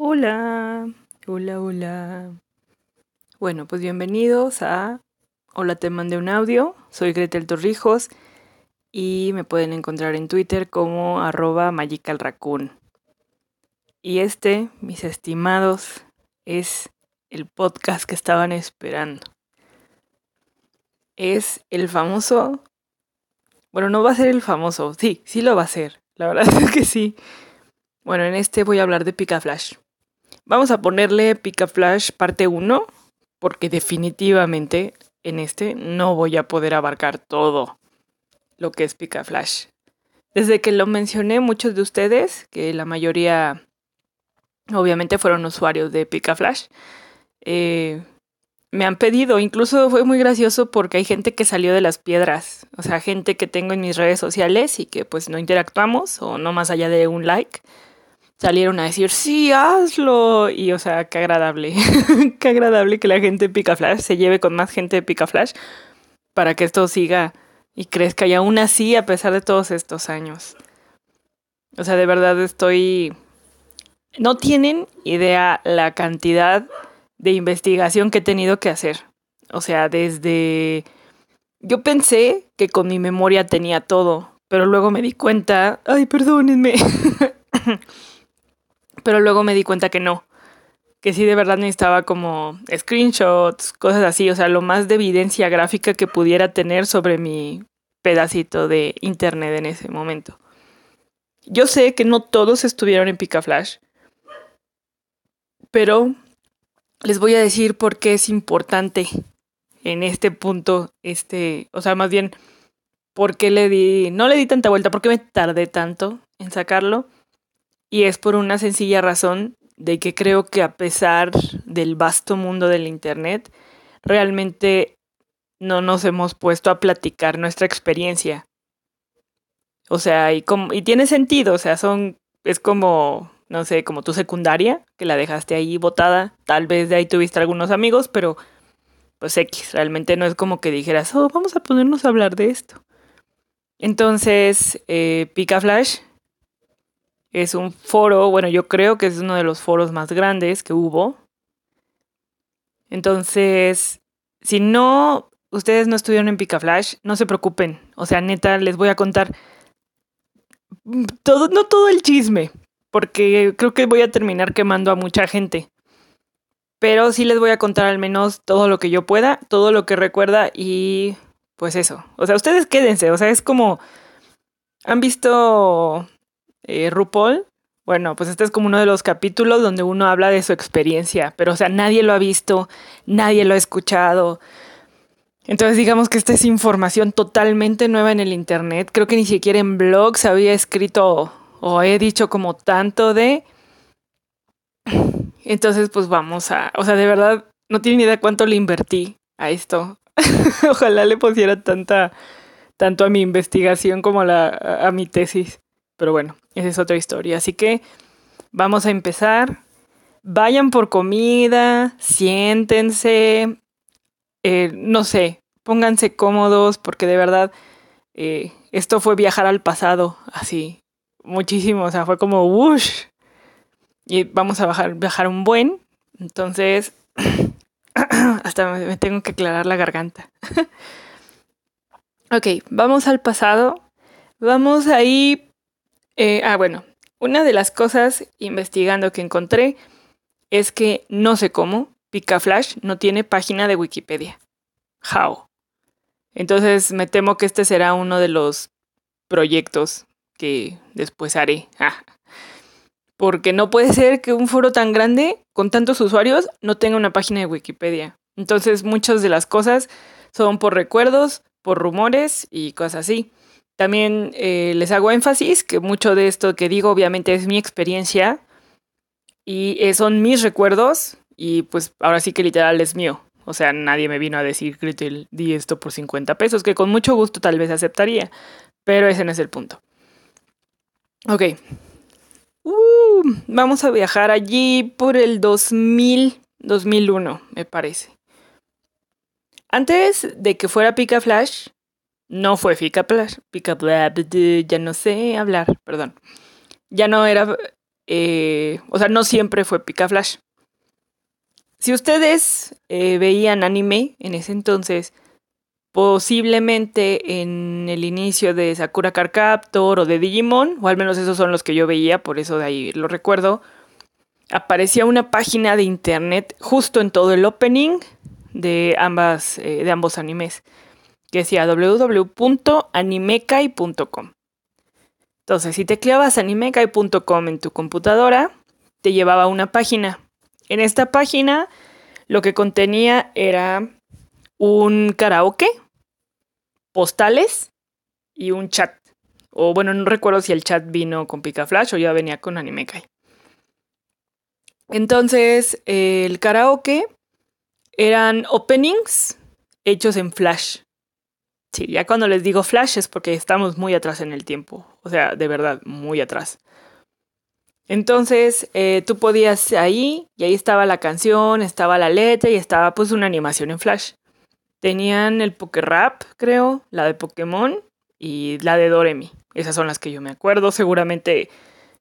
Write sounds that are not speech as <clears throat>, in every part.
Hola, hola, hola. Bueno, pues bienvenidos a Hola, te mandé un audio. Soy Gretel Torrijos y me pueden encontrar en Twitter como arroba magicalraccoon. Y este, mis estimados, es el podcast que estaban esperando. Es el famoso... Bueno, no va a ser el famoso. Sí, sí lo va a ser. La verdad <laughs> es que sí. Bueno, en este voy a hablar de Picaflash. Vamos a ponerle Picaflash parte 1, porque definitivamente en este no voy a poder abarcar todo lo que es Picaflash. Desde que lo mencioné, muchos de ustedes, que la mayoría obviamente fueron usuarios de Picaflash, eh, me han pedido, incluso fue muy gracioso porque hay gente que salió de las piedras, o sea, gente que tengo en mis redes sociales y que pues no interactuamos o no más allá de un like salieron a decir, sí, hazlo. Y, o sea, qué agradable. <laughs> qué agradable que la gente de Picaflash se lleve con más gente de Picaflash para que esto siga y crezca. Y aún así, a pesar de todos estos años. O sea, de verdad estoy... No tienen idea la cantidad de investigación que he tenido que hacer. O sea, desde... Yo pensé que con mi memoria tenía todo, pero luego me di cuenta... Ay, perdónenme. <laughs> pero luego me di cuenta que no, que sí de verdad necesitaba como screenshots, cosas así, o sea, lo más de evidencia gráfica que pudiera tener sobre mi pedacito de internet en ese momento. Yo sé que no todos estuvieron en Picaflash, pero les voy a decir por qué es importante en este punto, este, o sea, más bien, por qué le di, no le di tanta vuelta, por qué me tardé tanto en sacarlo y es por una sencilla razón de que creo que a pesar del vasto mundo del Internet, realmente no nos hemos puesto a platicar nuestra experiencia. O sea, y, como, y tiene sentido, o sea, son, es como, no sé, como tu secundaria, que la dejaste ahí botada, tal vez de ahí tuviste algunos amigos, pero pues X, realmente no es como que dijeras, oh, vamos a ponernos a hablar de esto. Entonces, eh, Flash es un foro, bueno, yo creo que es uno de los foros más grandes que hubo. Entonces, si no, ustedes no estuvieron en Picaflash, no se preocupen. O sea, neta, les voy a contar todo, no todo el chisme, porque creo que voy a terminar quemando a mucha gente. Pero sí les voy a contar al menos todo lo que yo pueda, todo lo que recuerda y pues eso. O sea, ustedes quédense, o sea, es como... ¿Han visto eh, RuPaul, bueno, pues este es como uno de los capítulos donde uno habla de su experiencia, pero o sea, nadie lo ha visto, nadie lo ha escuchado. Entonces digamos que esta es información totalmente nueva en el Internet. Creo que ni siquiera en blogs había escrito o he dicho como tanto de... Entonces pues vamos a... O sea, de verdad, no tiene ni idea cuánto le invertí a esto. <laughs> Ojalá le pusiera tanta, tanto a mi investigación como a, la, a mi tesis. Pero bueno, esa es otra historia. Así que vamos a empezar. Vayan por comida, siéntense, eh, no sé, pónganse cómodos porque de verdad eh, esto fue viajar al pasado, así, muchísimo, o sea, fue como whoosh. Y vamos a bajar, viajar un buen, entonces <clears throat> hasta me tengo que aclarar la garganta. <laughs> ok, vamos al pasado. Vamos ahí eh, ah, bueno, una de las cosas investigando que encontré es que no sé cómo, Picaflash no tiene página de Wikipedia. How. Entonces me temo que este será uno de los proyectos que después haré. Ah. Porque no puede ser que un foro tan grande, con tantos usuarios, no tenga una página de Wikipedia. Entonces muchas de las cosas son por recuerdos, por rumores y cosas así. También eh, les hago énfasis que mucho de esto que digo obviamente es mi experiencia y eh, son mis recuerdos y pues ahora sí que literal es mío. O sea, nadie me vino a decir, que di esto por 50 pesos, que con mucho gusto tal vez aceptaría, pero ese no es el punto. Ok. Uh, vamos a viajar allí por el 2000, 2001, me parece. Antes de que fuera Pica Flash, no fue Pica Flash, Pica ya no sé hablar, perdón. Ya no era eh, o sea, no siempre fue Picaflash. Si ustedes eh, veían anime en ese entonces, posiblemente en el inicio de Sakura Card Captor o de Digimon, o al menos esos son los que yo veía, por eso de ahí lo recuerdo, aparecía una página de internet justo en todo el opening de, ambas, eh, de ambos animes, que decía www.animekai.com. Entonces, si tecleabas animekai.com en tu computadora, te llevaba a una página. En esta página lo que contenía era un karaoke, postales y un chat. O bueno, no recuerdo si el chat vino con Picaflash o ya venía con Animekai. Entonces, el karaoke eran openings hechos en Flash. Sí, ya cuando les digo Flash es porque estamos muy atrás en el tiempo. O sea, de verdad, muy atrás. Entonces, eh, tú podías ahí, y ahí estaba la canción, estaba la letra y estaba pues una animación en Flash. Tenían el Rap, creo, la de Pokémon y la de Doremi. Esas son las que yo me acuerdo. Seguramente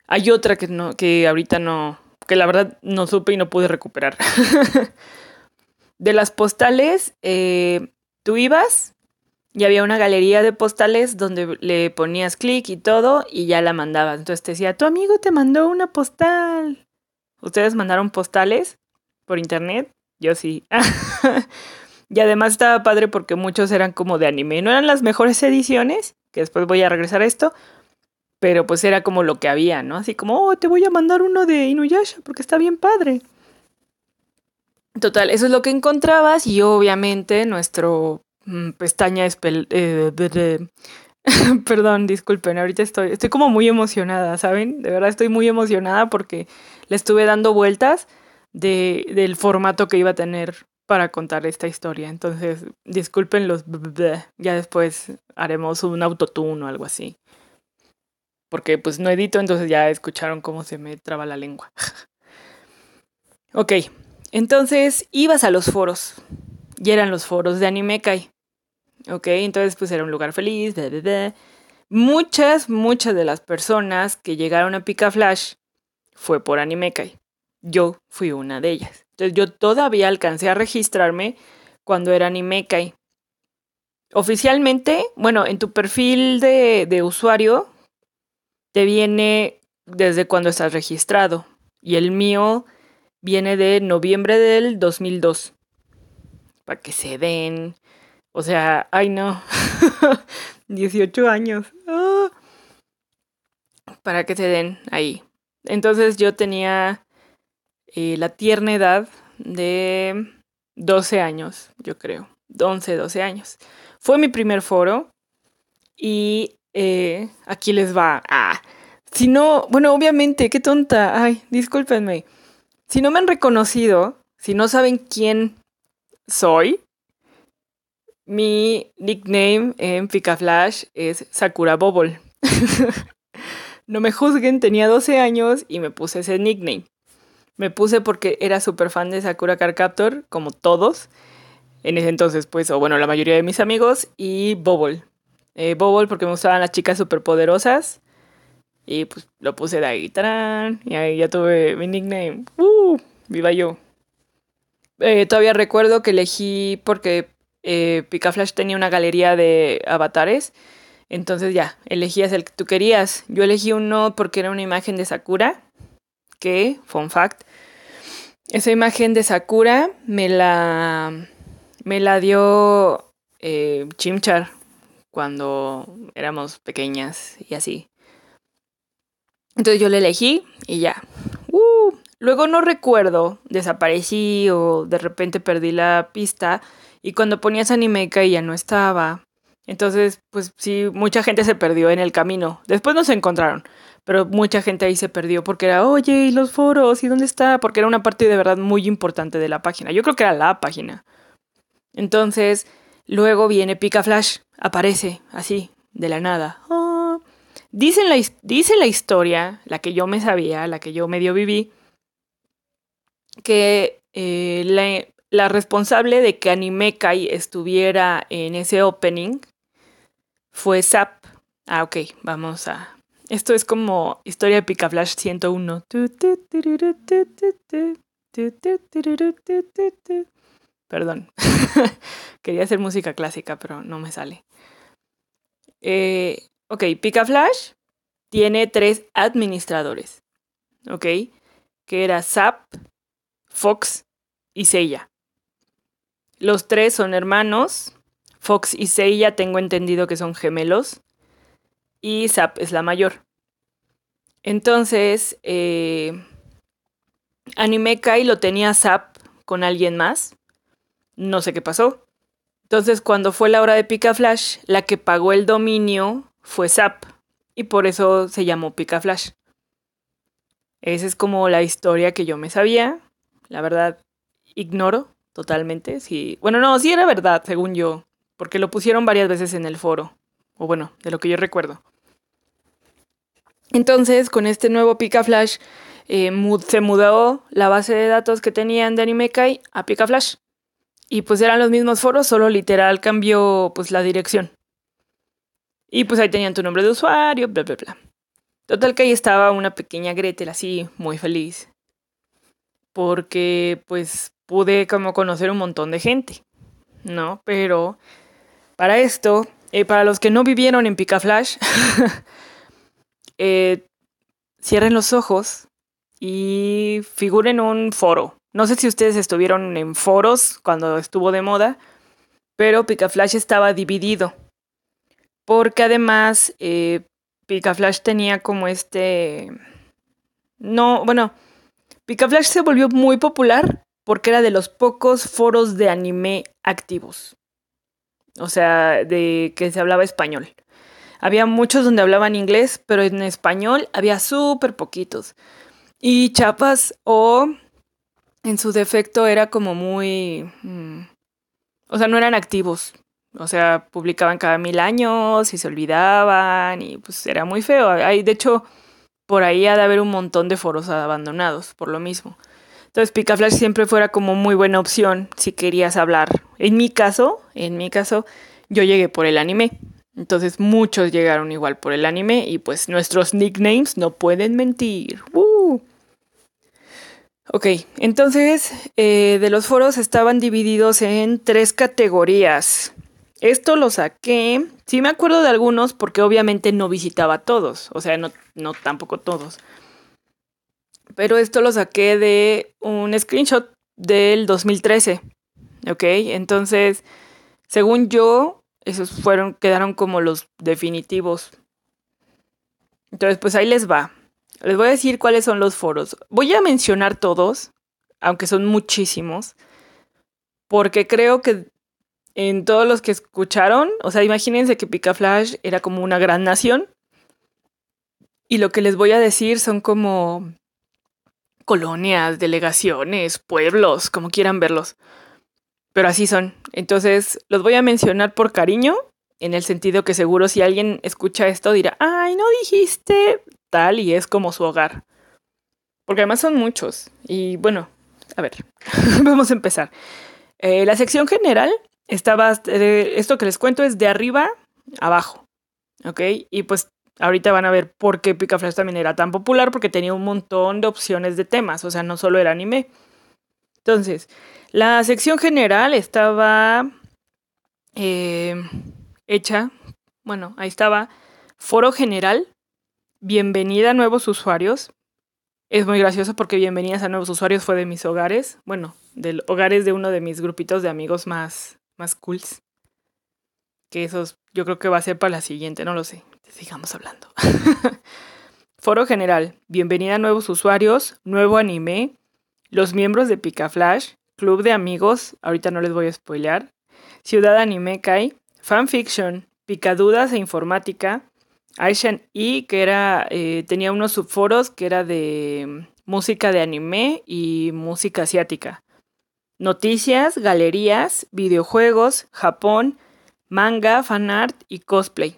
hay otra que no, que ahorita no, que la verdad no supe y no pude recuperar. <laughs> de las postales, eh, tú ibas y había una galería de postales donde le ponías clic y todo y ya la mandabas. Entonces te decía, tu amigo te mandó una postal. ¿Ustedes mandaron postales por internet? Yo sí. <laughs> y además estaba padre porque muchos eran como de anime. No eran las mejores ediciones, que después voy a regresar a esto, pero pues era como lo que había, ¿no? Así como, oh, te voy a mandar uno de Inuyasha porque está bien padre. Total, eso es lo que encontrabas y obviamente nuestro pestaña es... Eh, <laughs> Perdón, disculpen, ahorita estoy, estoy como muy emocionada, ¿saben? De verdad estoy muy emocionada porque le estuve dando vueltas de, del formato que iba a tener para contar esta historia. Entonces, disculpen los... Ya después haremos un autotune o algo así. Porque pues no edito, entonces ya escucharon cómo se me traba la lengua. <laughs> ok, entonces ibas a los foros. Y eran los foros de Animekai. Ok, entonces pues era un lugar feliz. Muchas, muchas de las personas que llegaron a Pika Flash fue por Animekai. Yo fui una de ellas. Entonces yo todavía alcancé a registrarme cuando era Animekai. Oficialmente, bueno, en tu perfil de, de usuario te viene desde cuando estás registrado. Y el mío viene de noviembre del 2002. Para que se den. O sea, ay no. <laughs> 18 años. Ah. Para que se den ahí. Entonces yo tenía eh, la tierna edad de 12 años, yo creo. 11, 12 años. Fue mi primer foro. Y eh, aquí les va. Ah, si no, bueno, obviamente, qué tonta. Ay, discúlpenme. Si no me han reconocido, si no saben quién soy, mi nickname en Flash es Sakura Bobble. <laughs> no me juzguen, tenía 12 años y me puse ese nickname. Me puse porque era súper fan de Sakura Car Captor, como todos. En ese entonces, pues, o bueno, la mayoría de mis amigos. Y Bobble. Eh, Bobble porque me gustaban las chicas poderosas. Y pues lo puse de ahí, ¡tarán! Y ahí ya tuve mi nickname. ¡Uh! ¡Viva yo! Eh, todavía recuerdo que elegí porque eh, Picaflash tenía una galería de avatares. Entonces ya, elegías el que tú querías. Yo elegí uno porque era una imagen de Sakura. Que, fun fact, esa imagen de Sakura me la, me la dio eh, Chimchar cuando éramos pequeñas y así. Entonces yo le elegí y ya. Uh, luego no recuerdo, desaparecí o de repente perdí la pista y cuando ponías Animeca ya no estaba. Entonces, pues sí, mucha gente se perdió en el camino. Después nos encontraron, pero mucha gente ahí se perdió porque era, oye, ¿y los foros? ¿Y dónde está? Porque era una parte de verdad muy importante de la página. Yo creo que era la página. Entonces, luego viene Pica Flash, aparece así, de la nada. Oh, Dice la, la historia, la que yo me sabía, la que yo medio viví, que eh, la, la, responsable de que Animekai estuviera en ese opening fue Zap. Ah, ok, vamos a, Esto es como historia de Picaflash 101. Perdón. <laughs> Quería hacer música clásica, pero no me sale. Eh, ok, Picaflash tiene tres administradores. Ok, que era Zap, Fox y Seiya. Los tres son hermanos. Fox y Seiya tengo entendido que son gemelos. Y Zap es la mayor. Entonces, eh, Anime Kai lo tenía Zap con alguien más. No sé qué pasó. Entonces, cuando fue la hora de Picaflash, la que pagó el dominio fue Zap. Y por eso se llamó Picaflash. Esa es como la historia que yo me sabía. La verdad, ignoro totalmente. Sí. Bueno, no, sí era verdad, según yo. Porque lo pusieron varias veces en el foro. O bueno, de lo que yo recuerdo. Entonces, con este nuevo Picaflash, eh, se mudó la base de datos que tenían de AnimeKai a Picaflash. Y pues eran los mismos foros, solo literal cambió pues la dirección. Y pues ahí tenían tu nombre de usuario, bla, bla, bla. Total que ahí estaba una pequeña Gretel así, muy feliz. Porque pues pude como conocer un montón de gente, ¿no? Pero para esto, eh, para los que no vivieron en Picaflash, <laughs> eh, cierren los ojos y figuren un foro. No sé si ustedes estuvieron en foros cuando estuvo de moda, pero Picaflash estaba dividido. Porque además eh, Picaflash tenía como este... No, bueno, Picaflash se volvió muy popular porque era de los pocos foros de anime activos. O sea, de que se hablaba español. Había muchos donde hablaban inglés, pero en español había súper poquitos. Y chapas o en su defecto era como muy... Mm, o sea, no eran activos. O sea, publicaban cada mil años y se olvidaban y pues era muy feo. Hay, de hecho, por ahí ha de haber un montón de foros abandonados por lo mismo. Entonces Picaflash siempre fuera como muy buena opción si querías hablar. En mi caso, en mi caso, yo llegué por el anime. Entonces muchos llegaron igual por el anime y pues nuestros nicknames no pueden mentir. Ok, entonces eh, de los foros estaban divididos en tres categorías. Esto lo saqué, sí me acuerdo de algunos porque obviamente no visitaba todos, o sea, no, no tampoco todos. Pero esto lo saqué de un screenshot del 2013. Ok, entonces, según yo, esos fueron, quedaron como los definitivos. Entonces, pues ahí les va. Les voy a decir cuáles son los foros. Voy a mencionar todos, aunque son muchísimos, porque creo que en todos los que escucharon, o sea, imagínense que Picaflash era como una gran nación. Y lo que les voy a decir son como colonias, delegaciones, pueblos, como quieran verlos. Pero así son. Entonces, los voy a mencionar por cariño, en el sentido que seguro si alguien escucha esto dirá, ay, no dijiste tal y es como su hogar. Porque además son muchos. Y bueno, a ver, <laughs> vamos a empezar. Eh, la sección general estaba, eh, esto que les cuento es de arriba abajo. ¿Ok? Y pues ahorita van a ver por qué Picaflash también era tan popular, porque tenía un montón de opciones de temas, o sea, no solo era anime. Entonces, la sección general estaba eh, hecha, bueno, ahí estaba, foro general, bienvenida a nuevos usuarios. Es muy gracioso porque bienvenidas a nuevos usuarios fue de mis hogares, bueno, del hogares de uno de mis grupitos de amigos más, más cools. Que esos yo creo que va a ser para la siguiente, no lo sé. Sigamos hablando. <laughs> Foro general, bienvenida a nuevos usuarios, nuevo anime, los miembros de Picaflash, club de amigos, ahorita no les voy a spoilear, ciudad anime kai, fanfiction, picadudas e informática, Aishan E, que era, eh, tenía unos subforos que era de mm, música de anime y música asiática. Noticias, galerías, videojuegos, Japón, manga, fanart y cosplay.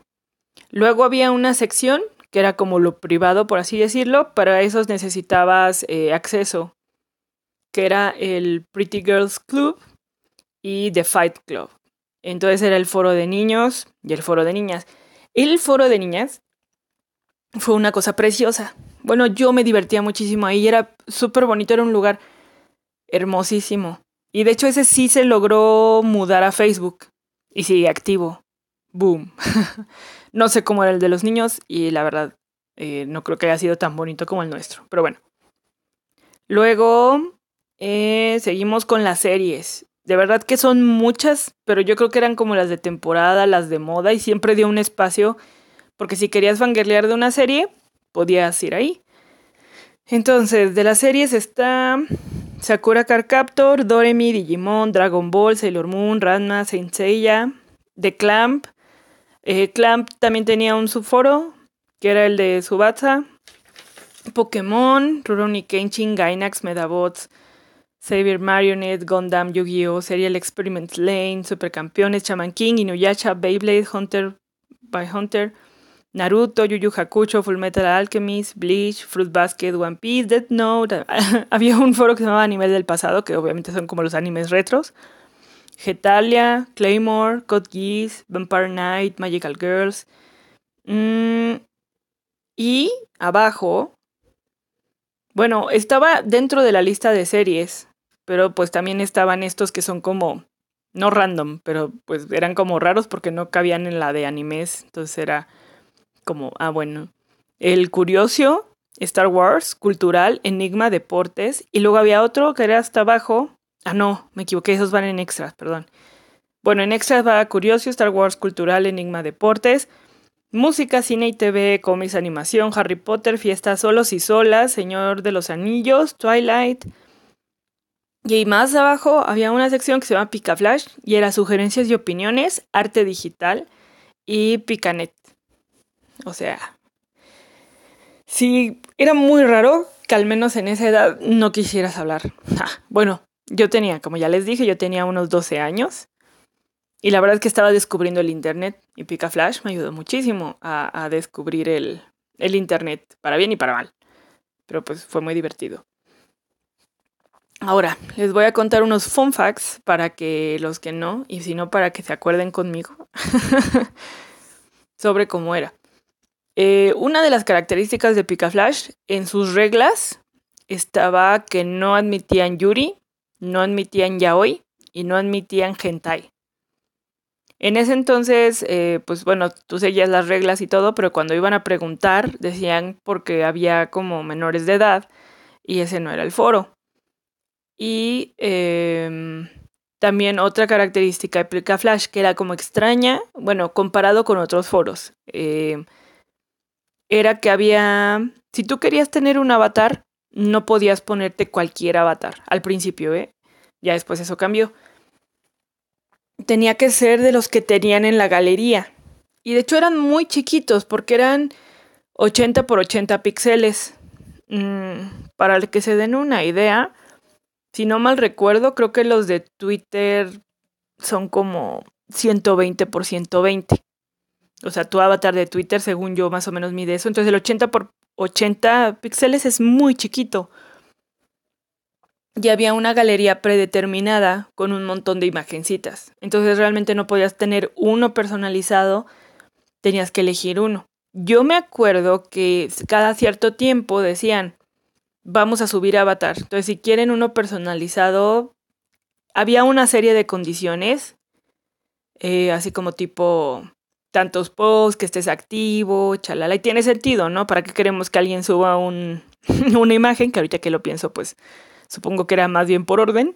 Luego había una sección que era como lo privado, por así decirlo, para esos necesitabas eh, acceso, que era el Pretty Girls Club y The Fight Club. Entonces era el foro de niños y el foro de niñas. El foro de niñas fue una cosa preciosa. Bueno, yo me divertía muchísimo ahí, era súper bonito, era un lugar hermosísimo. Y de hecho ese sí se logró mudar a Facebook y sigue activo. Boom. <laughs> no sé cómo era el de los niños y la verdad eh, no creo que haya sido tan bonito como el nuestro, pero bueno. Luego eh, seguimos con las series. De verdad que son muchas, pero yo creo que eran como las de temporada, las de moda y siempre dio un espacio porque si querías fangirlear de una serie, podías ir ahí. Entonces, de las series está Sakura Card Captor, Doremi, Digimon, Dragon Ball, Sailor Moon, Ranma, Saint Seiya, The Clamp. Eh, Clamp también tenía un subforo, que era el de Subatsa. Pokémon, Rurouni Kenshin, Gainax, Medabots, Xavier Marionette, Gundam, Yu-Gi-Oh!, Serial Experiments Lane, Supercampeones, Shaman King, Inuyasha, Beyblade, Hunter by Hunter, Naruto, Yu Yu Hakusho, Fullmetal Alchemist, Bleach, Fruit Basket, One Piece, Death Note. <laughs> Había un foro que se llamaba Anime del Pasado, que obviamente son como los animes retros. Getalia, Claymore, Code Geass, Vampire Knight, Magical Girls. Mm, y abajo, bueno, estaba dentro de la lista de series, pero pues también estaban estos que son como, no random, pero pues eran como raros porque no cabían en la de animes, entonces era como, ah, bueno, el Curioso, Star Wars, Cultural, Enigma, Deportes, y luego había otro que era hasta abajo, ah, no, me equivoqué, esos van en extras, perdón. Bueno, en extras va Curioso, Star Wars, Cultural, Enigma, Deportes, Música, cine y TV, cómics, animación, Harry Potter, fiestas solos y solas, Señor de los Anillos, Twilight. Y más abajo había una sección que se llama Pica Flash y era sugerencias y opiniones, arte digital y Picanet. O sea, sí, era muy raro que al menos en esa edad no quisieras hablar. bueno, yo tenía, como ya les dije, yo tenía unos 12 años. Y la verdad es que estaba descubriendo el Internet y Pica Flash me ayudó muchísimo a, a descubrir el, el, Internet, para bien y para mal. Pero pues fue muy divertido. Ahora, les voy a contar unos fun facts para que los que no, y si no, para que se acuerden conmigo <laughs> sobre cómo era. Eh, una de las características de Picaflash en sus reglas estaba que no admitían Yuri, no admitían Yaoi y no admitían Hentai. En ese entonces, eh, pues bueno, tú seguías las reglas y todo, pero cuando iban a preguntar decían porque había como menores de edad y ese no era el foro. Y em, también otra característica de Picaflash que era como extraña, bueno, comparado con otros foros. Eh, era que había, si tú querías tener un avatar, no podías ponerte cualquier avatar al principio, ¿eh? Ya después eso cambió. Tenía que ser de los que tenían en la galería. Y de hecho eran muy chiquitos porque eran 80 por 80 píxeles. Mm, para que se den una idea, si no mal recuerdo, creo que los de Twitter son como 120 por 120. O sea, tu avatar de Twitter, según yo, más o menos mide eso. Entonces el 80 por 80 píxeles es muy chiquito. Y había una galería predeterminada con un montón de imagencitas. Entonces realmente no podías tener uno personalizado, tenías que elegir uno. Yo me acuerdo que cada cierto tiempo decían, vamos a subir avatar. Entonces si quieren uno personalizado, había una serie de condiciones, eh, así como tipo tantos posts, que estés activo, chalala. Y tiene sentido, ¿no? ¿Para qué queremos que alguien suba un, <laughs> una imagen? Que ahorita que lo pienso, pues supongo que era más bien por orden.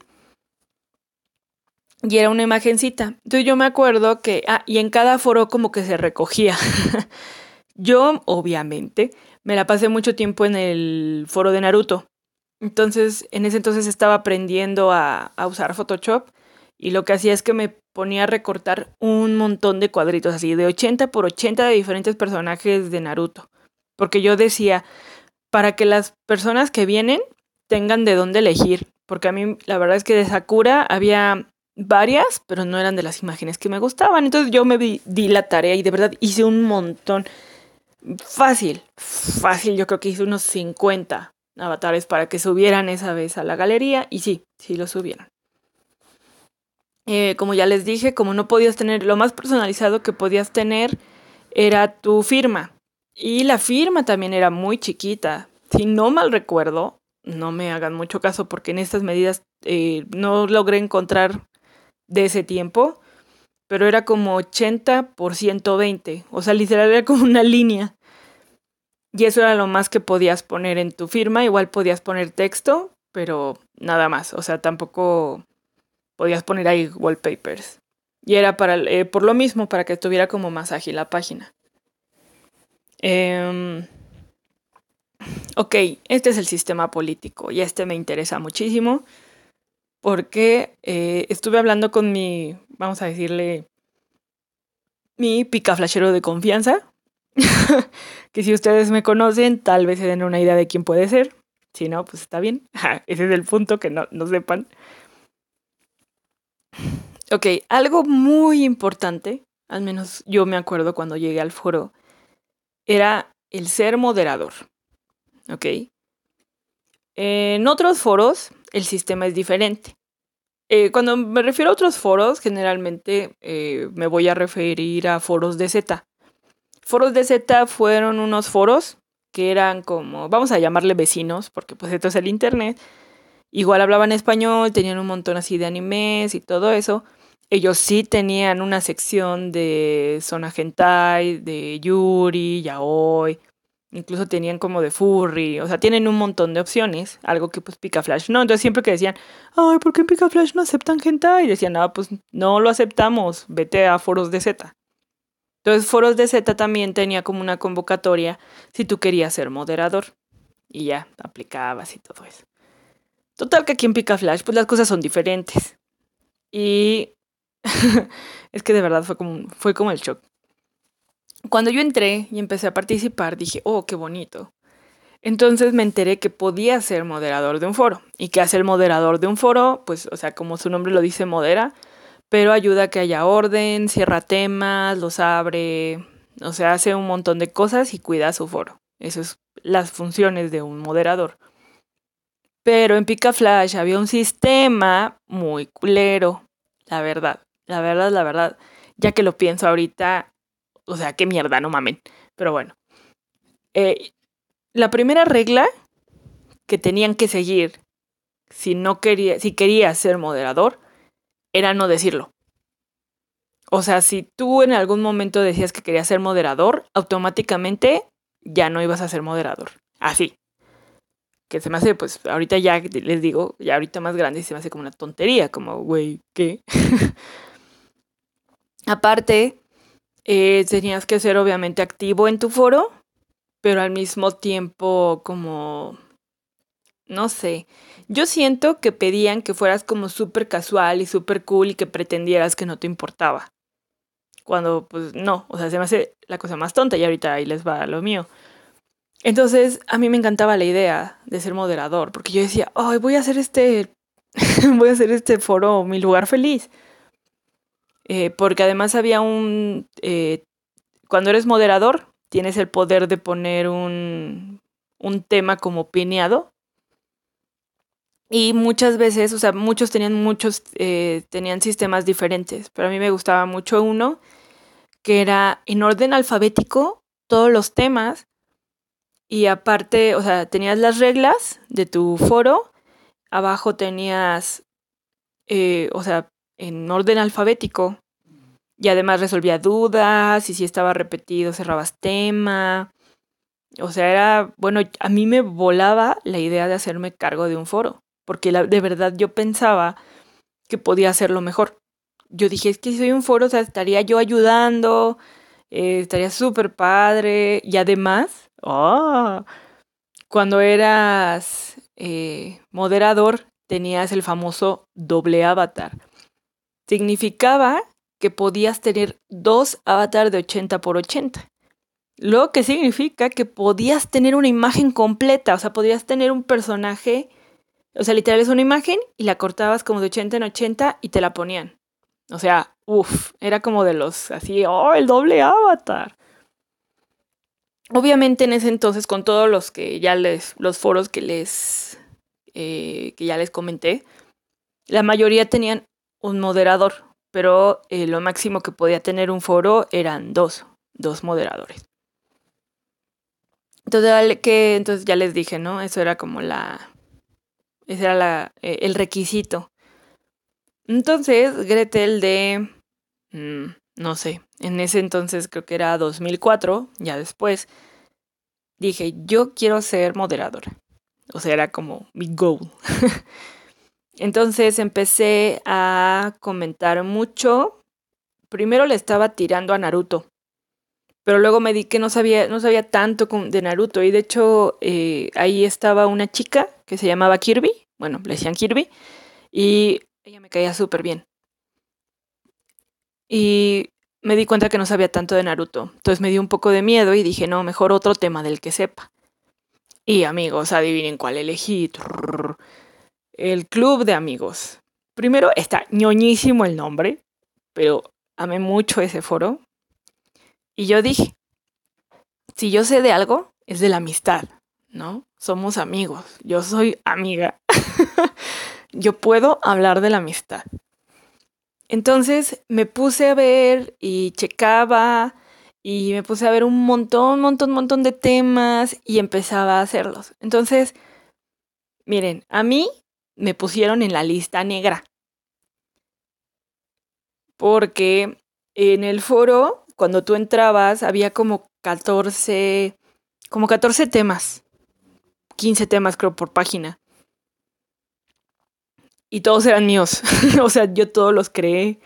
Y era una imagencita. Entonces yo me acuerdo que, ah, y en cada foro como que se recogía. <laughs> yo, obviamente, me la pasé mucho tiempo en el foro de Naruto. Entonces, en ese entonces estaba aprendiendo a, a usar Photoshop y lo que hacía es que me ponía a recortar un montón de cuadritos, así de 80 por 80 de diferentes personajes de Naruto. Porque yo decía, para que las personas que vienen tengan de dónde elegir. Porque a mí la verdad es que de Sakura había varias, pero no eran de las imágenes que me gustaban. Entonces yo me di la tarea y de verdad hice un montón. Fácil, fácil, yo creo que hice unos 50 avatares para que subieran esa vez a la galería y sí, sí lo subieron. Eh, como ya les dije, como no podías tener, lo más personalizado que podías tener era tu firma. Y la firma también era muy chiquita. Si no mal recuerdo, no me hagan mucho caso porque en estas medidas eh, no logré encontrar de ese tiempo, pero era como 80 por 120, o sea, literal era como una línea. Y eso era lo más que podías poner en tu firma, igual podías poner texto, pero nada más, o sea, tampoco podías poner ahí wallpapers. Y era para, eh, por lo mismo, para que estuviera como más ágil la página. Eh, ok, este es el sistema político y este me interesa muchísimo porque eh, estuve hablando con mi, vamos a decirle, mi picaflashero de confianza, <laughs> que si ustedes me conocen, tal vez se den una idea de quién puede ser. Si no, pues está bien. <laughs> Ese es el punto, que no, no sepan. Ok, algo muy importante, al menos yo me acuerdo cuando llegué al foro, era el ser moderador. ¿Ok? En otros foros el sistema es diferente. Eh, cuando me refiero a otros foros, generalmente eh, me voy a referir a foros de Z. Foros de Z fueron unos foros que eran como, vamos a llamarle vecinos, porque pues esto es el internet. Igual hablaban español, tenían un montón así de animes y todo eso. Ellos sí tenían una sección de Zona Hentai, de Yuri, Yaoi, incluso tenían como de furry, o sea, tienen un montón de opciones, algo que pues Picaflash no, entonces siempre que decían, ay, ¿por qué en Picaflash no aceptan hentai? Y decían, ah, pues no lo aceptamos, vete a foros de Z. Entonces foros de Z también tenía como una convocatoria si tú querías ser moderador y ya, aplicabas y todo eso. Total que aquí en Picaflash pues las cosas son diferentes. Y <laughs> es que de verdad fue como, fue como el shock. Cuando yo entré y empecé a participar, dije, oh, qué bonito. Entonces me enteré que podía ser moderador de un foro. ¿Y que hace el moderador de un foro? Pues, o sea, como su nombre lo dice, modera, pero ayuda a que haya orden, cierra temas, los abre, o sea, hace un montón de cosas y cuida su foro. Esas son las funciones de un moderador. Pero en Picaflash había un sistema muy culero, la verdad. La verdad, la verdad, ya que lo pienso ahorita, o sea, qué mierda, no mamen. Pero bueno. Eh, la primera regla que tenían que seguir si no quería, si quería ser moderador, era no decirlo. O sea, si tú en algún momento decías que querías ser moderador, automáticamente ya no ibas a ser moderador. Así. Que se me hace, pues, ahorita ya les digo, ya ahorita más grande se me hace como una tontería, como, güey, ¿qué? <laughs> Aparte, eh, tenías que ser obviamente activo en tu foro, pero al mismo tiempo como, no sé, yo siento que pedían que fueras como súper casual y súper cool y que pretendieras que no te importaba. Cuando, pues no, o sea, se me hace la cosa más tonta y ahorita ahí les va lo mío. Entonces, a mí me encantaba la idea de ser moderador, porque yo decía, ay, voy a hacer este, <laughs> voy a hacer este foro mi lugar feliz. Eh, porque además había un... Eh, cuando eres moderador, tienes el poder de poner un, un tema como pineado. Y muchas veces, o sea, muchos tenían muchos, eh, tenían sistemas diferentes, pero a mí me gustaba mucho uno que era en orden alfabético todos los temas y aparte, o sea, tenías las reglas de tu foro, abajo tenías, o sea, en orden alfabético y además resolvía dudas y si estaba repetido cerrabas tema. O sea, era, bueno, a mí me volaba la idea de hacerme cargo de un foro, porque de verdad yo pensaba que podía hacerlo mejor. Yo dije, es que si soy un foro, o sea, estaría yo ayudando, eh, estaría súper padre. Y además, oh, cuando eras eh, moderador, tenías el famoso doble avatar significaba que podías tener dos avatars de 80 por 80. Lo que significa que podías tener una imagen completa, o sea, podías tener un personaje, o sea, literal es una imagen y la cortabas como de 80 en 80 y te la ponían. O sea, uff, era como de los así, oh, el doble avatar. Obviamente en ese entonces, con todos los que ya les, los foros que les, eh, que ya les comenté, la mayoría tenían un moderador, pero eh, lo máximo que podía tener un foro eran dos, dos moderadores. Entonces, que, entonces ya les dije, ¿no? Eso era como la... Ese era eh, el requisito. Entonces, Gretel de... Mm, no sé, en ese entonces creo que era 2004, ya después, dije, yo quiero ser moderadora. O sea, era como mi goal. <laughs> entonces empecé a comentar mucho. Primero le estaba tirando a Naruto. Pero luego me di que no sabía, no sabía tanto de Naruto. Y de hecho, eh, ahí estaba una chica que se llamaba Kirby. Bueno, le decían Kirby. Y ella me caía súper bien. Y me di cuenta que no sabía tanto de Naruto. Entonces me dio un poco de miedo y dije, no, mejor otro tema del que sepa. Y amigos, adivinen cuál elegí. El Club de Amigos. Primero está ñoñísimo el nombre, pero amé mucho ese foro. Y yo dije, si yo sé de algo, es de la amistad, ¿no? Somos amigos, yo soy amiga. <laughs> yo puedo hablar de la amistad. Entonces me puse a ver y checaba y me puse a ver un montón, montón, montón de temas y empezaba a hacerlos. Entonces, miren, a mí me pusieron en la lista negra. Porque en el foro cuando tú entrabas había como 14, como 14 temas, 15 temas creo por página. Y todos eran míos, <laughs> o sea, yo todos los creé.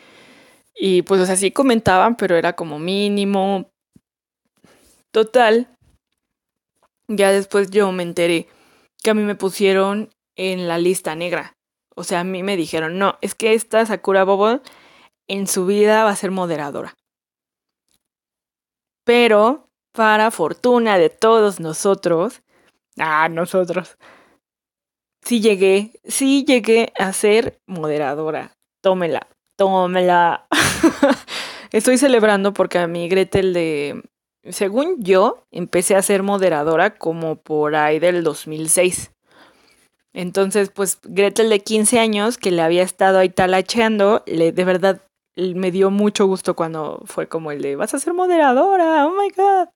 Y pues, o sea, sí comentaban, pero era como mínimo. Total. Ya después yo me enteré que a mí me pusieron en la lista negra. O sea, a mí me dijeron, no, es que esta Sakura Bobo en su vida va a ser moderadora. Pero, para fortuna de todos nosotros, ah, nosotros, sí llegué, sí llegué a ser moderadora. Tómela, tómela. <laughs> Estoy celebrando porque a mi Gretel de, según yo, empecé a ser moderadora como por ahí del 2006. Entonces, pues Gretel de 15 años, que le había estado ahí talacheando, le, de verdad me dio mucho gusto cuando fue como el de, vas a ser moderadora, oh my god.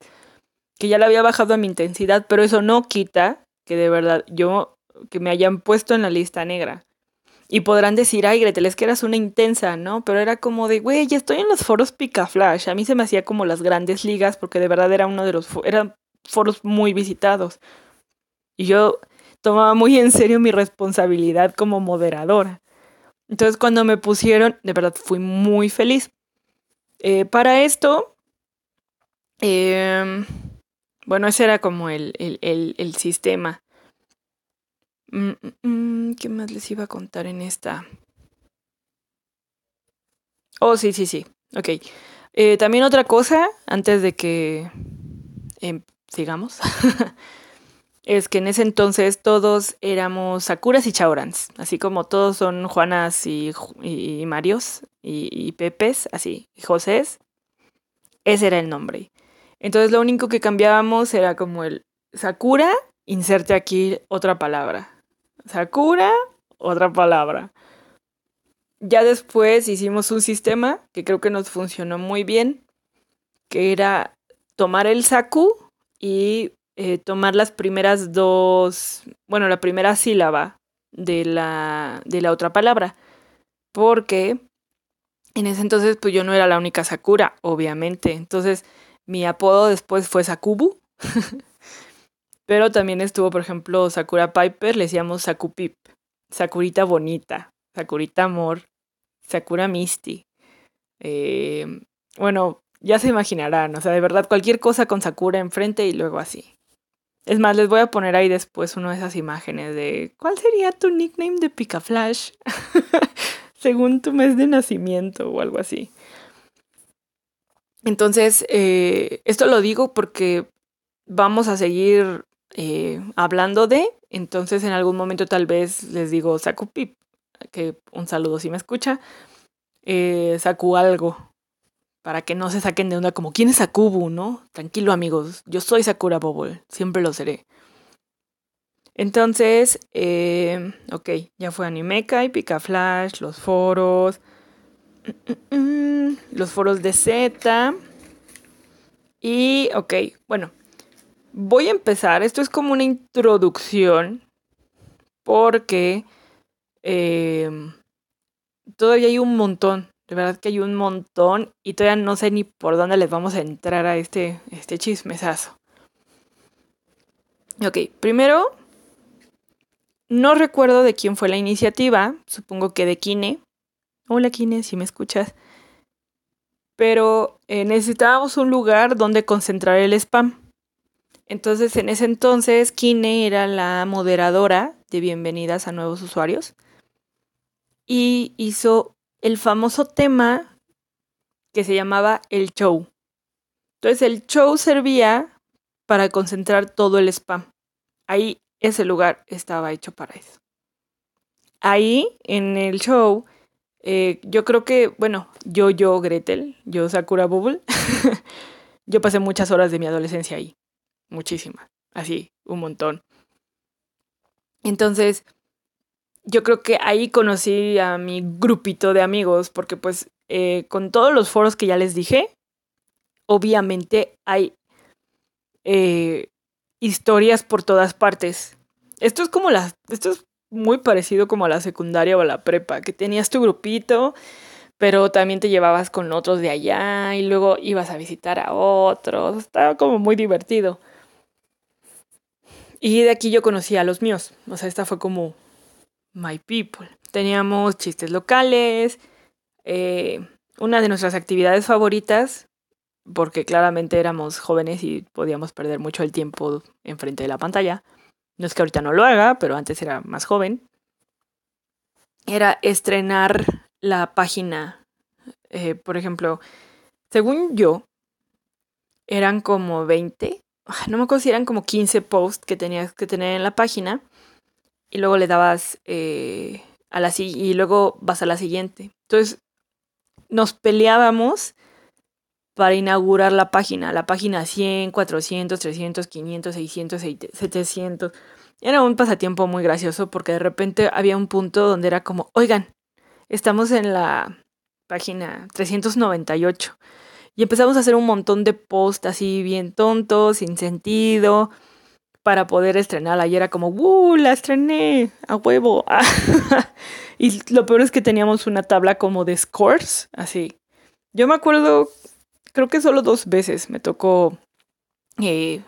Que ya le había bajado a mi intensidad, pero eso no quita que de verdad yo, que me hayan puesto en la lista negra. Y podrán decir, ay, Gretel, es que eras una intensa, ¿no? Pero era como de, güey, ya estoy en los foros Picaflash. A mí se me hacía como las grandes ligas porque de verdad era uno de los, eran foros muy visitados. Y yo tomaba muy en serio mi responsabilidad como moderadora. Entonces cuando me pusieron, de verdad fui muy feliz. Eh, para esto, em, bueno, ese era como el, el, sistema. Mm, mm, ¿Qué más les iba a contar en esta? Oh, sí, sí, sí. Ok. Eh, también otra cosa, antes de que em, sigamos. <laughs> es que en ese entonces todos éramos Sakuras y Chaurans, así como todos son Juanas y, y, Marios y, Pepes, así, y Josés. Ese era el nombre. Entonces lo único que cambiábamos era como el Sakura, inserte aquí otra palabra. Sakura, otra palabra. Ya después hicimos un sistema que creo que nos funcionó muy bien, que era tomar el Saku y eh, tomar las primeras dos, bueno, la primera sílaba de la, de la otra palabra. Porque en ese entonces, pues yo no era la única Sakura, obviamente. Entonces, mi apodo después fue Sakubu. <laughs> Pero también estuvo, por ejemplo, Sakura Piper, le decíamos Sakupip. Sakurita bonita, Sakurita amor, Sakura Misty. Eh, bueno, ya se imaginarán, o sea, de verdad, cualquier cosa con Sakura enfrente y luego así. Es más, les voy a poner ahí después una de esas imágenes de ¿cuál sería tu nickname de Picaflash? <laughs> Según tu mes de nacimiento o algo así. Entonces, eh, esto lo digo porque vamos a seguir eh, hablando de, entonces en algún momento tal vez les digo Saku Pip, que un saludo si me escucha, eh, Saku algo, para que no se saquen de onda como, ¿quién es Sakubu, no? Tranquilo amigos, yo soy Sakura Bobble, siempre lo seré. Entonces, eh, ok, ya fue Animeka y Picaflash, los foros, <clears throat> los foros de Z. Y, ok, bueno, voy a empezar, esto es como una introducción, porque eh, todavía hay un montón, de verdad que hay un montón y todavía no sé ni por dónde les vamos a entrar a este, este chismesazo. Ok, primero, no recuerdo de quién fue la iniciativa, supongo que de Kine. Hola Kine, si me escuchas. Pero eh, necesitábamos un lugar donde concentrar el spam. Entonces, en ese entonces, Kine era la moderadora de bienvenidas a nuevos usuarios y hizo el famoso tema que se llamaba el show. Entonces, el show servía para concentrar todo el spam. Ahí ese lugar estaba hecho para eso. Ahí, en el show, eh, yo creo que, bueno, yo, yo, Gretel, yo, Sakura Bubble, <laughs> yo pasé muchas horas de mi adolescencia ahí muchísima, así, un montón. Entonces, yo creo que ahí conocí a mi grupito de amigos, porque pues eh, con todos los foros que ya les dije, obviamente hay eh, historias por todas partes. Esto es como la, esto es muy parecido como a la secundaria o a la prepa, que tenías tu grupito, pero también te llevabas con otros de allá y luego ibas a visitar a otros. Estaba como muy divertido. Y de aquí yo conocí a los míos. O sea, esta fue como My People. Teníamos chistes locales. Eh, una de nuestras actividades favoritas, porque claramente éramos jóvenes y podíamos perder mucho el tiempo enfrente de la pantalla. No es que ahorita no lo haga, pero antes era más joven. Era estrenar la página. Eh, por ejemplo, según yo, eran como 20 no me acuerdo si eran como 15 posts que tenías que tener en la página y luego le dabas eh, a la y luego vas a la siguiente. Entonces nos peleábamos para inaugurar la página, la página 100, 400, 300, 500, 600, 700. Era un pasatiempo muy gracioso porque de repente había un punto donde era como, oigan, estamos en la página 398 y empezamos a hacer un montón de posts así bien tontos, sin sentido, para poder estrenarla. Y era como, ¡uh! La estrené a huevo. <laughs> y lo peor es que teníamos una tabla como de scores, así. Yo me acuerdo, creo que solo dos veces me tocó eh,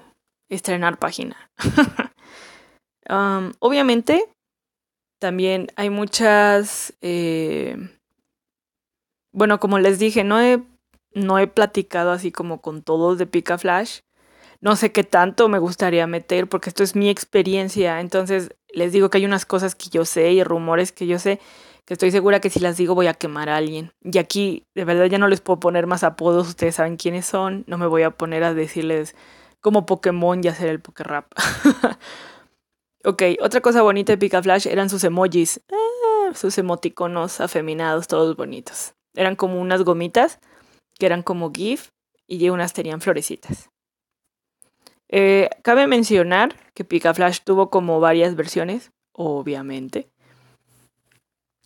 estrenar página. <laughs> obviamente, también hay muchas... Eh, bueno, como les dije, no he no he platicado así como con todos de Pica Flash. No sé qué tanto me gustaría meter porque esto es mi experiencia. Entonces les digo que hay unas cosas que yo sé y rumores que yo sé que estoy segura que si las digo voy a quemar a alguien. Y aquí de verdad ya no les puedo poner más apodos, ustedes saben quiénes son. No me voy a poner a decirles como Pokémon y hacer el Pokérap. <laughs> ok, otra cosa bonita de Pica Flash eran sus emojis. Ah, sus emoticonos afeminados, todos bonitos. Eran como unas gomitas que eran como GIF y unas tenían florecitas. Eh, cabe mencionar que Picaflash tuvo como varias versiones, obviamente.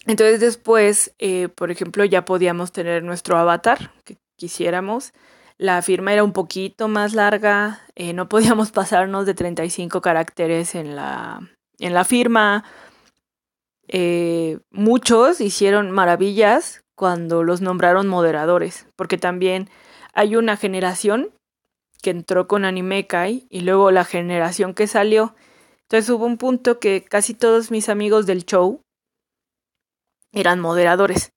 Entonces después, eh, por ejemplo, ya podíamos tener nuestro avatar que quisiéramos. La firma era un poquito más larga, eh, no <laughs> podíamos pasarnos de 35 caracteres en la, en la firma. muchos hicieron maravillas cuando los nombraron moderadores, porque también hay una generación que entró con Anime Kai y luego la generación que salió. Entonces hubo un punto que casi todos mis amigos del show eran moderadores.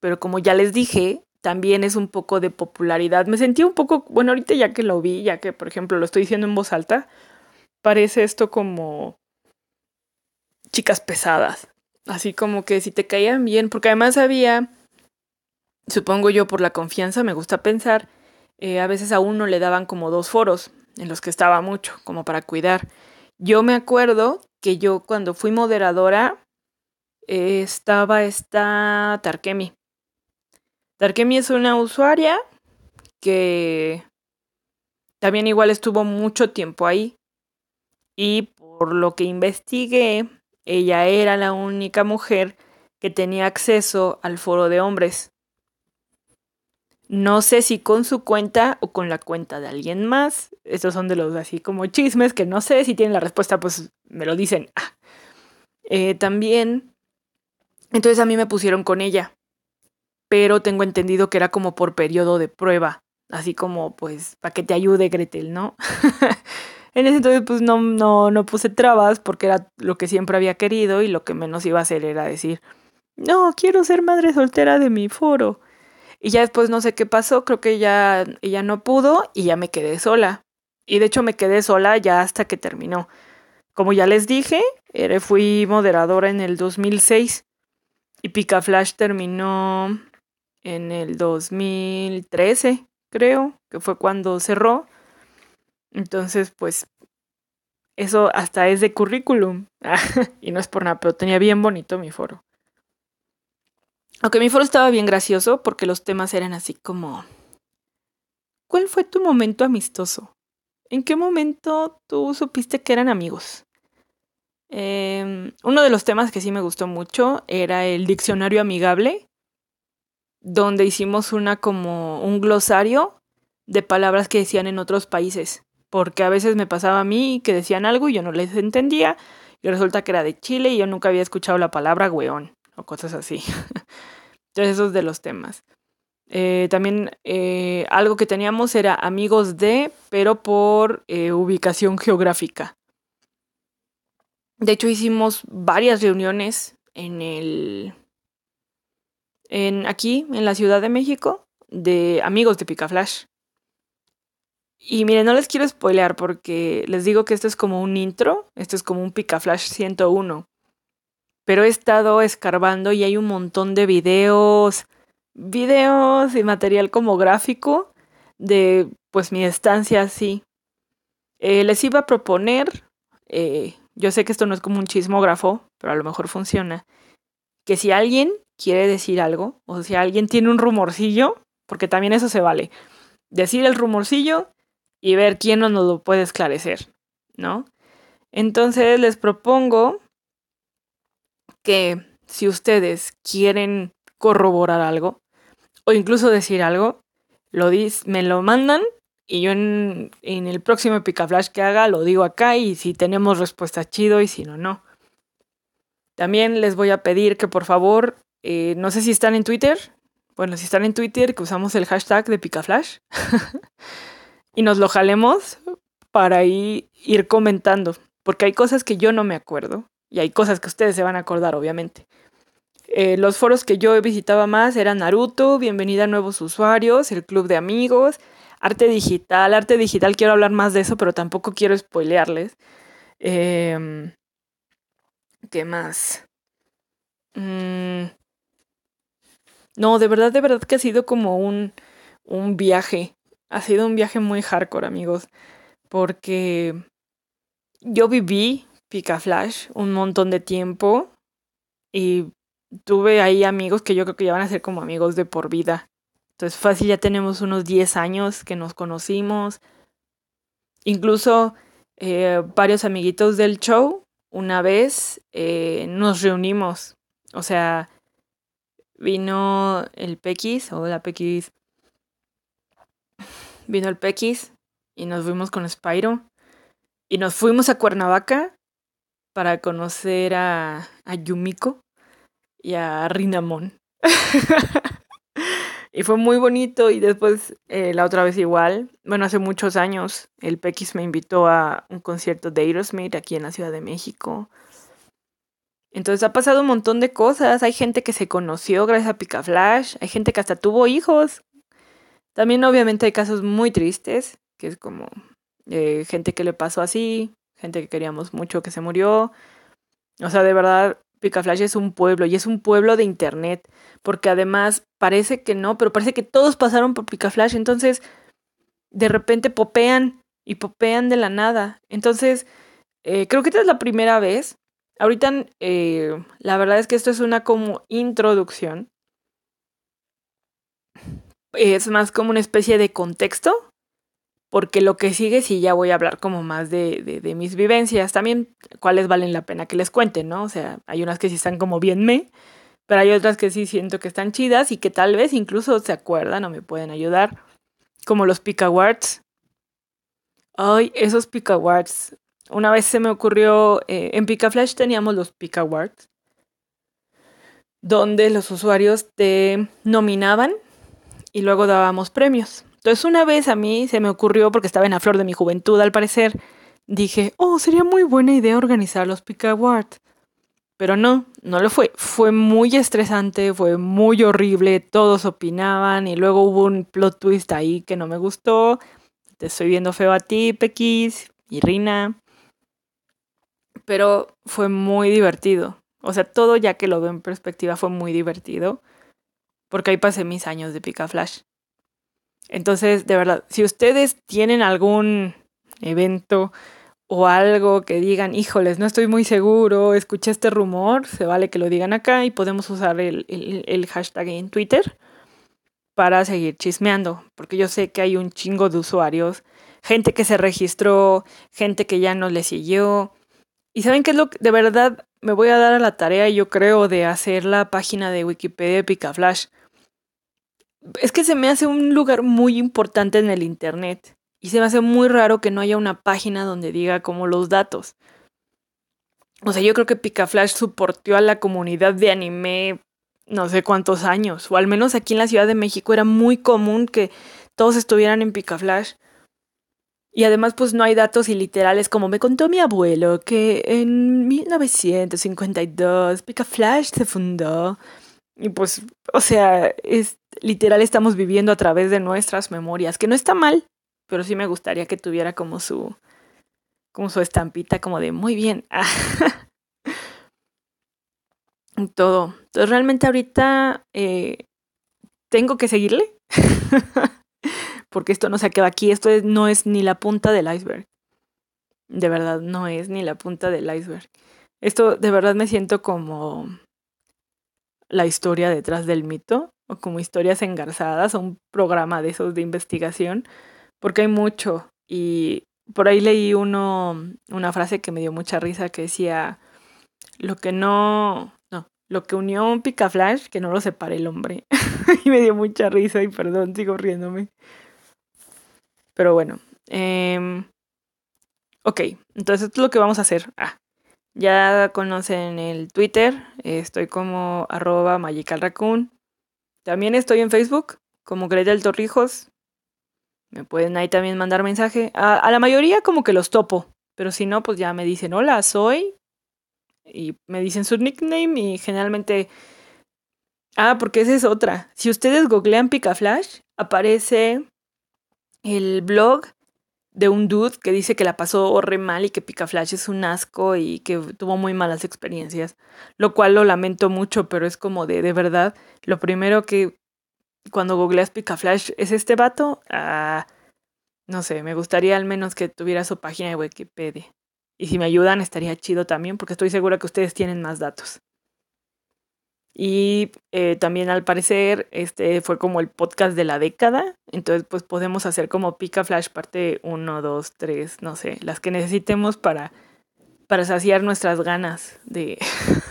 Pero como ya les dije, también es un poco de popularidad. Me sentí un poco, bueno, ahorita ya que lo vi, ya que por ejemplo lo estoy diciendo en voz alta, parece esto como chicas pesadas. Así como que si te caían bien, porque además había supongo yo por la confianza, me gusta pensar, eh, a veces a uno le daban como dos foros en los que estaba mucho, como para cuidar. Yo me acuerdo que yo cuando fui moderadora eh, estaba esta Tarkemi. Tarkemi es una usuaria que también igual estuvo mucho tiempo ahí. Y por lo que investigué, ella era la única mujer que tenía acceso al foro de hombres. No sé si con su cuenta o con la cuenta de alguien más. Estos son de los así como chismes que no sé si tienen la respuesta, pues me lo dicen. Ah. Eh, también, entonces a mí me pusieron con ella, pero tengo entendido que era como por periodo de prueba, así como pues para que te ayude Gretel, ¿no? <laughs> en ese entonces pues no, no, no puse trabas porque era lo que siempre había querido y lo que menos iba a hacer era decir, no, quiero ser madre soltera de mi foro. Y ya después no sé qué pasó, creo que ya ella no pudo y ya me quedé sola. Y de hecho me quedé sola ya hasta que terminó. Como ya les dije, fui moderadora en el 2006 y Pica Flash terminó en el 2013, creo, que fue cuando cerró. Entonces, pues, eso hasta es de currículum. <laughs> y no es por nada, pero tenía bien bonito mi foro. Aunque mi foro estaba bien gracioso porque los temas eran así como... ¿Cuál fue tu momento amistoso? ¿En qué momento tú supiste que eran amigos? Em, uno de los temas que sí me gustó mucho era el diccionario amigable, donde hicimos una como un glosario de palabras que decían en otros países, porque a veces me pasaba a mí que decían algo y yo no les entendía, y resulta que era de Chile y yo nunca había escuchado la palabra weón o cosas así. <laughs> Entonces esos de los temas. Eh, también eh, algo que teníamos era amigos de, pero por eh, ubicación geográfica. De hecho hicimos varias reuniones en el, en aquí en la Ciudad de México de amigos de Picaflash. Y miren, no les quiero spoilear porque les digo que esto es como un intro, esto es como un Picaflash 101 pero he estado escarbando y hay un montón de videos, videos y material como gráfico de pues mi estancia así. Eh, les iba a proponer, eh, yo sé que esto no es como un chismógrafo, pero a lo mejor funciona, que si alguien quiere decir algo, o si alguien tiene un rumorcillo, porque también eso se vale, decir el rumorcillo y ver quién nos lo puede esclarecer, ¿no? Entonces les propongo que si ustedes quieren corroborar algo o incluso decir algo, me lo mandan y yo en, el próximo Picaflash que haga lo digo acá y si tenemos respuesta chido y si no, no. También les voy a pedir que por favor, eh, no sé si están en Twitter, bueno, si están en Twitter, que usamos el hashtag de Picaflash. <laughs> Y nos lo jalemos para ir comentando, porque hay cosas que yo no me acuerdo y hay cosas que ustedes se van a acordar, obviamente. Eh, los foros que yo visitaba más eran Naruto, Bienvenida a Nuevos Usuarios, el Club de Amigos, Arte Digital. Arte Digital quiero hablar más de eso, pero tampoco quiero spoilearles. Em, ¿Qué más? Mm, no, de verdad, de verdad que ha sido como un, un viaje. Ha sido un viaje muy hardcore, amigos. Porque yo viví Pica Flash un montón de tiempo y tuve ahí amigos que yo creo que ya van a ser como amigos de por vida. Entonces fácil, ya tenemos unos 10 años que nos conocimos. Incluso eh, varios amiguitos del show, una vez eh, nos reunimos. O sea, vino el Pequis, o la Pequis. Vino el Pequis y nos fuimos con Spyro. Y nos fuimos a Cuernavaca para conocer a, a Yumiko y a Rinamon. <laughs> y fue muy bonito y después eh, la otra vez igual, bueno, hace muchos años el Pequis me invitó a un concierto de Aerosmith aquí en la Ciudad de México. Entonces ha pasado un montón de cosas. Hay gente que se conoció gracias a Picaflash. Hay gente que hasta tuvo hijos. También obviamente hay casos muy tristes, que es como eh, gente que le pasó así, gente que queríamos mucho que se murió. O sea, de verdad, Picaflash es un pueblo y es un pueblo de internet, porque además parece que no, pero parece que todos pasaron por Picaflash, entonces de repente popean y popean de la nada. Entonces, eh, creo que esta es la primera vez. Ahorita, eh, la verdad es que esto es una como introducción. Es más como una especie de contexto porque lo que sigue sí ya voy a hablar como más de, de, mis vivencias, también cuáles valen la pena que les cuente, ¿no? O sea, hay unas que sí están como bien me, Pero hay otras que sí siento que están chidas y que tal vez incluso se acuerdan o me pueden ayudar. Como los Pick Awards. Ay, esos Pick Awards. Una vez se me ocurrió, eh, en Picaflash teníamos los Pick Awards, donde los usuarios te nominaban y luego dábamos premios. Entonces una vez a mí se me ocurrió, porque estaba en la flor de mi juventud al parecer, dije, oh, sería muy buena idea organizar los Pick Awards. Pero no, no lo fue. Fue muy estresante, fue muy horrible, todos opinaban y luego hubo un plot twist ahí que no me gustó. Te estoy viendo feo a ti, Pequis y Rina. Pero fue muy divertido. O sea, todo ya que lo veo en perspectiva fue muy divertido. Porque ahí pasé mis años de Pica Flash. Entonces, de verdad, si ustedes tienen algún evento o algo que digan, híjoles, no estoy muy seguro, escuché este rumor, se vale que lo digan acá y podemos usar el, el, hashtag en Twitter para seguir chismeando, porque yo sé que hay un chingo de usuarios, gente que se registró, gente que ya no le siguió. Y saben qué es lo que de verdad me voy a dar a la tarea, yo creo, de hacer la página de Wikipedia Picaflash. Es que se me hace un lugar muy importante en el Internet. Y se me hace muy raro que no haya una página donde diga como los datos. O sea, yo creo que Picaflash soportó a la comunidad de anime no sé cuántos años. O al menos aquí en la Ciudad de México era muy común que todos estuvieran en Picaflash. Y además, pues no hay datos iliterales, como me contó mi abuelo, que en 1952 Picaflash se fundó. Y pues, o sea, es literal estamos viviendo a través de nuestras memorias, que no está mal, pero sí me gustaría que tuviera como su como su estampita como de muy bien. <laughs> Todo. Entonces realmente ahorita eh, tengo que seguirle. <laughs> Porque esto no se acaba aquí. Esto no es ni la punta del iceberg. De verdad, no es ni la punta del iceberg. Esto de verdad me siento como la historia detrás del mito. O como historias engarzadas. O un programa de esos de investigación porque hay mucho. Y por ahí leí uno, una frase que me dio mucha risa que decía, lo que no, no, lo que unió Picaflash, que no lo separe el hombre. <laughs> y me dio mucha risa y perdón, sigo riéndome. Pero bueno, eh, ok, entonces esto es lo que vamos a hacer. Ah, ya conocen el Twitter, estoy como arroba magicalraccoon. También estoy en Facebook como Gretel Torrijos. Me pueden ahí también mandar mensaje. A, la mayoría como que los topo, pero si no, pues ya me dicen, hola, soy. Y me dicen su nickname y generalmente... Ah, porque esa es otra. Si ustedes googlean Picaflash, aparece el blog de un dude que dice que la pasó re mal y que Picaflash es un asco y que tuvo muy malas experiencias. Lo cual lo lamento mucho, pero es como de, de verdad, lo primero que cuando googleas Picaflash, ¿es este vato? Ah, no sé, me gustaría al menos que tuviera su página de Wikipedia. Y si me ayudan estaría chido también porque estoy segura que ustedes tienen más datos. Y eh, también al parecer este fue como el podcast de la década. Entonces pues podemos hacer como Picaflash parte 1, 2, 3, no sé, las que necesitemos para, para saciar nuestras ganas de,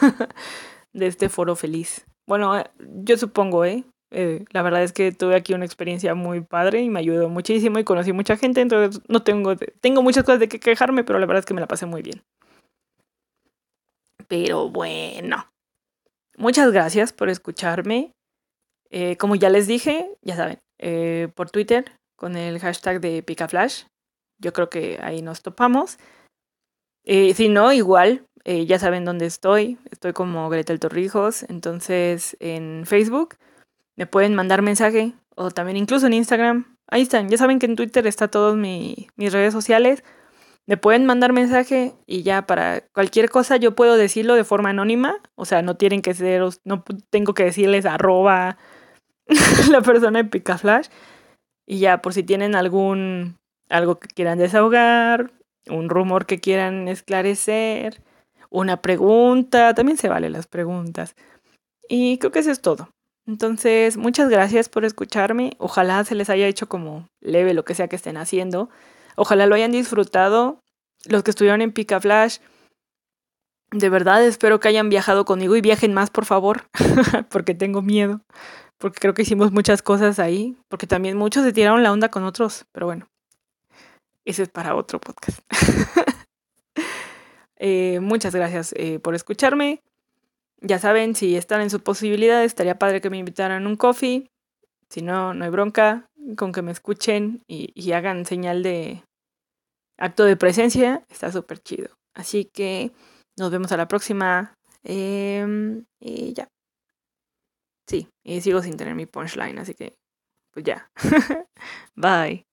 <laughs> de este foro feliz. Bueno, eh, yo supongo, ¿eh? Eh, la verdad es que tuve aquí una experiencia muy padre y me ayudó muchísimo y conocí mucha gente, entonces no tengo, tengo muchas cosas de que quejarme, pero la verdad es que me la pasé muy bien. Pero bueno, muchas gracias por escucharme. Eh, como ya les dije, ya saben, eh, por Twitter con el hashtag de Picaflash, yo creo que ahí nos topamos. si no, igual, ya saben dónde estoy. Estoy como Gretel Torrijos, entonces en Facebook me pueden mandar mensaje o también incluso en Instagram. Ahí están, ya saben que en Twitter está todas mis redes sociales. Me pueden mandar mensaje y ya para cualquier cosa yo puedo decirlo de forma anónima. O sea, no tienen que ser, no tengo que decirles arroba <laughs> la persona de Picaflash. Y ya, por si tienen algún, algo que quieran desahogar, un rumor que quieran esclarecer, una pregunta, también se valen las preguntas. Y creo que eso es todo. Entonces, muchas gracias por escucharme. Ojalá se les haya hecho como leve lo que sea que estén haciendo. Ojalá lo hayan disfrutado. Los que estuvieron en Pica Flash, De verdad espero que hayan viajado conmigo y viajen más, por favor, <laughs> porque tengo miedo, porque creo que hicimos muchas cosas ahí, porque también muchos se tiraron la onda con otros, pero bueno, ese es para otro podcast. <laughs> Eh, muchas gracias eh, por escucharme. Ya saben, si están en su posibilidad, estaría padre que me invitaran un coffee. Si no, no hay bronca con que me escuchen y, hagan señal de acto de presencia. Está súper chido. Así que nos vemos a la próxima. Em, y ya. Sí, y sigo sin tener mi punchline, así que pues ya. <laughs> Bye.